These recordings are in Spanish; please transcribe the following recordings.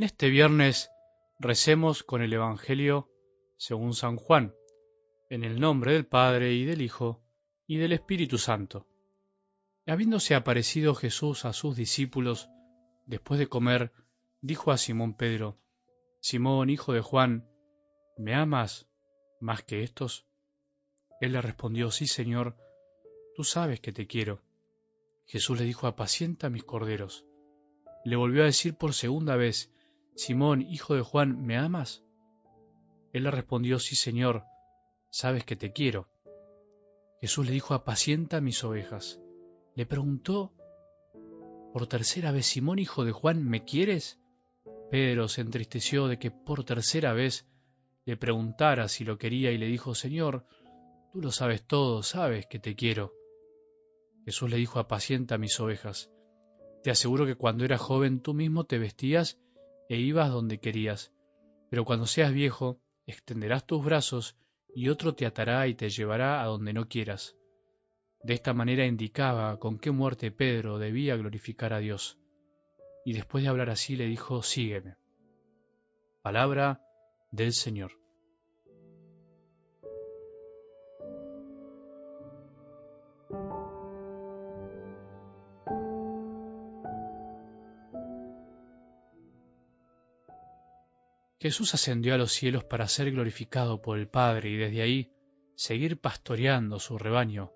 En este viernes recemos con el Evangelio según San Juan, en el nombre del Padre y del Hijo y del Espíritu Santo. Habiéndose aparecido Jesús a sus discípulos, después de comer, dijo a Simón Pedro, Simón, hijo de Juan, ¿me amas más que estos? Él le respondió, Sí, Señor, tú sabes que te quiero. Jesús le dijo, Apacienta mis corderos. Le volvió a decir por segunda vez, Simón, hijo de Juan, ¿me amas? Él le respondió, sí, Señor, sabes que te quiero. Jesús le dijo, apacienta mis ovejas. Le preguntó por tercera vez, Simón, hijo de Juan, ¿me quieres? Pedro se entristeció de que por tercera vez le preguntara si lo quería y le dijo, Señor, tú lo sabes todo, sabes que te quiero. Jesús le dijo, apacienta mis ovejas. Te aseguro que cuando eras joven tú mismo te vestías e ibas donde querías, pero cuando seas viejo extenderás tus brazos y otro te atará y te llevará a donde no quieras. De esta manera indicaba con qué muerte Pedro debía glorificar a Dios. Y después de hablar así le dijo, sígueme. Palabra del Señor. Jesús ascendió a los cielos para ser glorificado por el Padre y desde ahí seguir pastoreando su rebaño,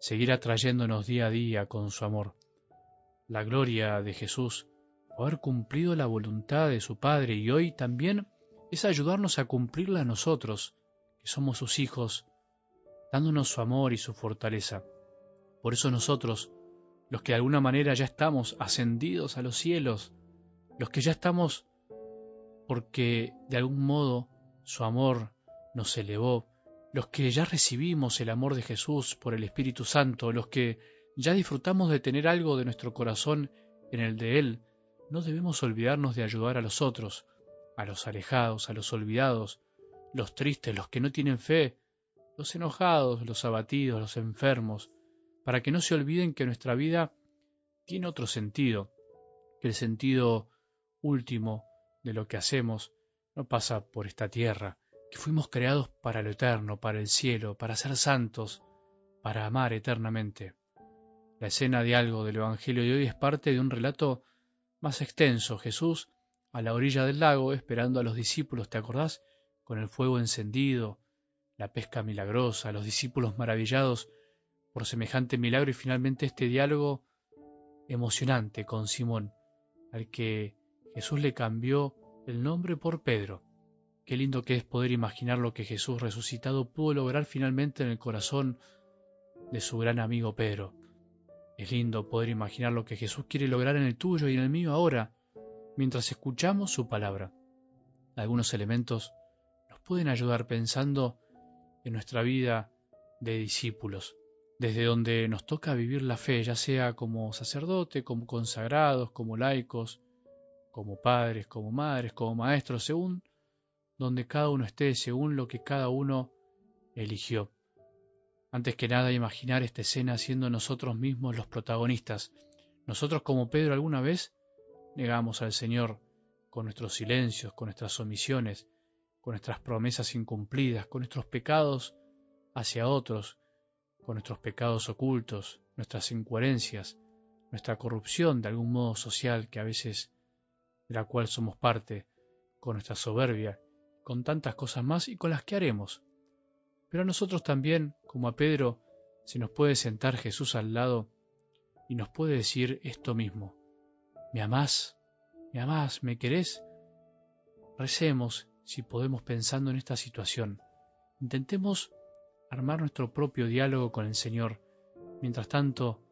seguir atrayéndonos día a día con su amor. La gloria de Jesús, haber cumplido la voluntad de su Padre y hoy también es ayudarnos a cumplirla nosotros, que somos sus hijos, dándonos su amor y su fortaleza. Por eso nosotros, los que de alguna manera ya estamos ascendidos a los cielos, los que ya estamos porque de algún modo su amor nos elevó, los que ya recibimos el amor de Jesús por el Espíritu Santo, los que ya disfrutamos de tener algo de nuestro corazón en el de Él, no debemos olvidarnos de ayudar a los otros, a los alejados, a los olvidados, los tristes, los que no tienen fe, los enojados, los abatidos, los enfermos, para que no se olviden que nuestra vida tiene otro sentido, que el sentido último de lo que hacemos no pasa por esta tierra, que fuimos creados para lo eterno, para el cielo, para ser santos, para amar eternamente. La escena de algo del Evangelio de hoy es parte de un relato más extenso. Jesús a la orilla del lago, esperando a los discípulos, ¿te acordás? Con el fuego encendido, la pesca milagrosa, los discípulos maravillados por semejante milagro y finalmente este diálogo emocionante con Simón, al que Jesús le cambió el nombre por Pedro. Qué lindo que es poder imaginar lo que Jesús resucitado pudo lograr finalmente en el corazón de su gran amigo Pedro. Es lindo poder imaginar lo que Jesús quiere lograr en el tuyo y en el mío ahora, mientras escuchamos su palabra. Algunos elementos nos pueden ayudar pensando en nuestra vida de discípulos, desde donde nos toca vivir la fe, ya sea como sacerdote, como consagrados, como laicos, como padres, como madres, como maestros, según donde cada uno esté, según lo que cada uno eligió. Antes que nada, imaginar esta escena siendo nosotros mismos los protagonistas. Nosotros como Pedro alguna vez negamos al Señor con nuestros silencios, con nuestras omisiones, con nuestras promesas incumplidas, con nuestros pecados hacia otros, con nuestros pecados ocultos, nuestras incoherencias, nuestra corrupción de algún modo social que a veces de la cual somos parte, con nuestra soberbia, con tantas cosas más y con las que haremos. Pero a nosotros también, como a Pedro, se nos puede sentar Jesús al lado y nos puede decir esto mismo. ¿Me amás? ¿Me amás? ¿Me querés? Recemos, si podemos, pensando en esta situación. Intentemos armar nuestro propio diálogo con el Señor. Mientras tanto,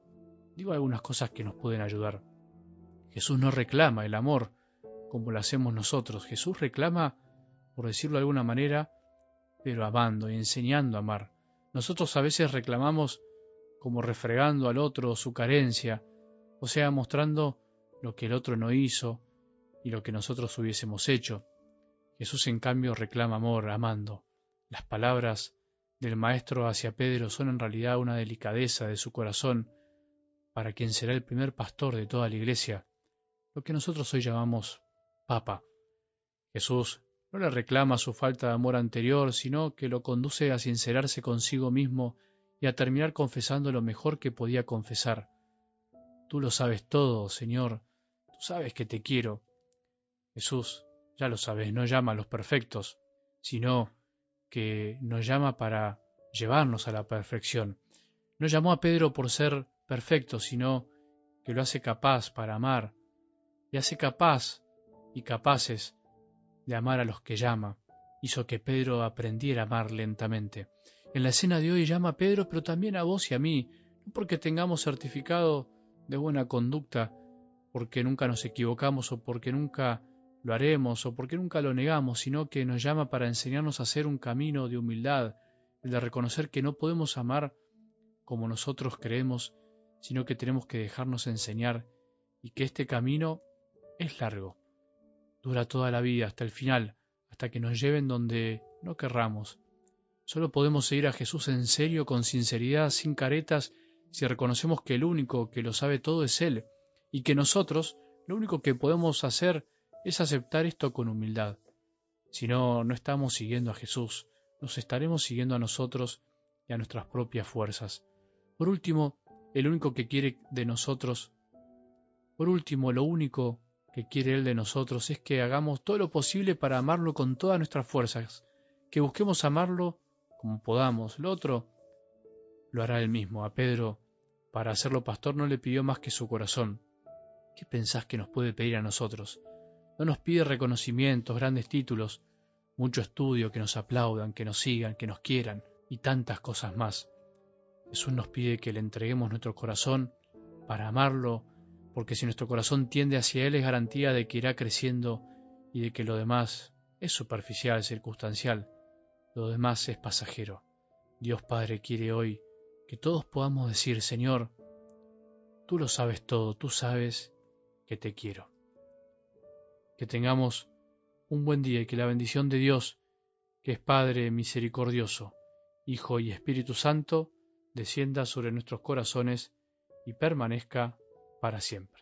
digo algunas cosas que nos pueden ayudar. Jesús no reclama el amor, como lo hacemos nosotros. Jesús reclama, por decirlo de alguna manera, pero amando y enseñando a amar. Nosotros a veces reclamamos como refregando al otro su carencia, o sea, mostrando lo que el otro no hizo y lo que nosotros hubiésemos hecho. Jesús en cambio reclama amor, amando. Las palabras del Maestro hacia Pedro son en realidad una delicadeza de su corazón para quien será el primer pastor de toda la iglesia, lo que nosotros hoy llamamos Papa. Jesús no le reclama su falta de amor anterior, sino que lo conduce a sincerarse consigo mismo y a terminar confesando lo mejor que podía confesar. Tú lo sabes todo, Señor, tú sabes que te quiero. Jesús, ya lo sabes, no llama a los perfectos, sino que nos llama para llevarnos a la perfección. No llamó a Pedro por ser perfecto, sino que lo hace capaz para amar, y hace capaz y capaces de amar a los que llama, hizo que Pedro aprendiera a amar lentamente. En la escena de hoy llama a Pedro, pero también a vos y a mí, no porque tengamos certificado de buena conducta, porque nunca nos equivocamos o porque nunca lo haremos o porque nunca lo negamos, sino que nos llama para enseñarnos a hacer un camino de humildad, el de reconocer que no podemos amar como nosotros creemos, sino que tenemos que dejarnos enseñar y que este camino es largo, dura toda la vida, hasta el final, hasta que nos lleven donde no querramos. Solo podemos seguir a Jesús en serio, con sinceridad, sin caretas, si reconocemos que el único que lo sabe todo es Él, y que nosotros lo único que podemos hacer es aceptar esto con humildad. Si no, no estamos siguiendo a Jesús, nos estaremos siguiendo a nosotros y a nuestras propias fuerzas. Por último, el único que quiere de nosotros, por último, lo único que quiere Él de nosotros es que hagamos todo lo posible para amarlo con todas nuestras fuerzas, que busquemos amarlo como podamos. Lo otro lo hará Él mismo. A Pedro, para hacerlo pastor, no le pidió más que su corazón. ¿Qué pensás que nos puede pedir a nosotros? No nos pide reconocimientos, grandes títulos, mucho estudio, que nos aplaudan, que nos sigan, que nos quieran y tantas cosas más. Jesús nos pide que le entreguemos nuestro corazón para amarlo porque si nuestro corazón tiende hacia Él es garantía de que irá creciendo y de que lo demás es superficial, circunstancial, lo demás es pasajero. Dios Padre quiere hoy que todos podamos decir, Señor, tú lo sabes todo, tú sabes que te quiero. Que tengamos un buen día y que la bendición de Dios, que es Padre misericordioso, Hijo y Espíritu Santo, descienda sobre nuestros corazones y permanezca para siempre.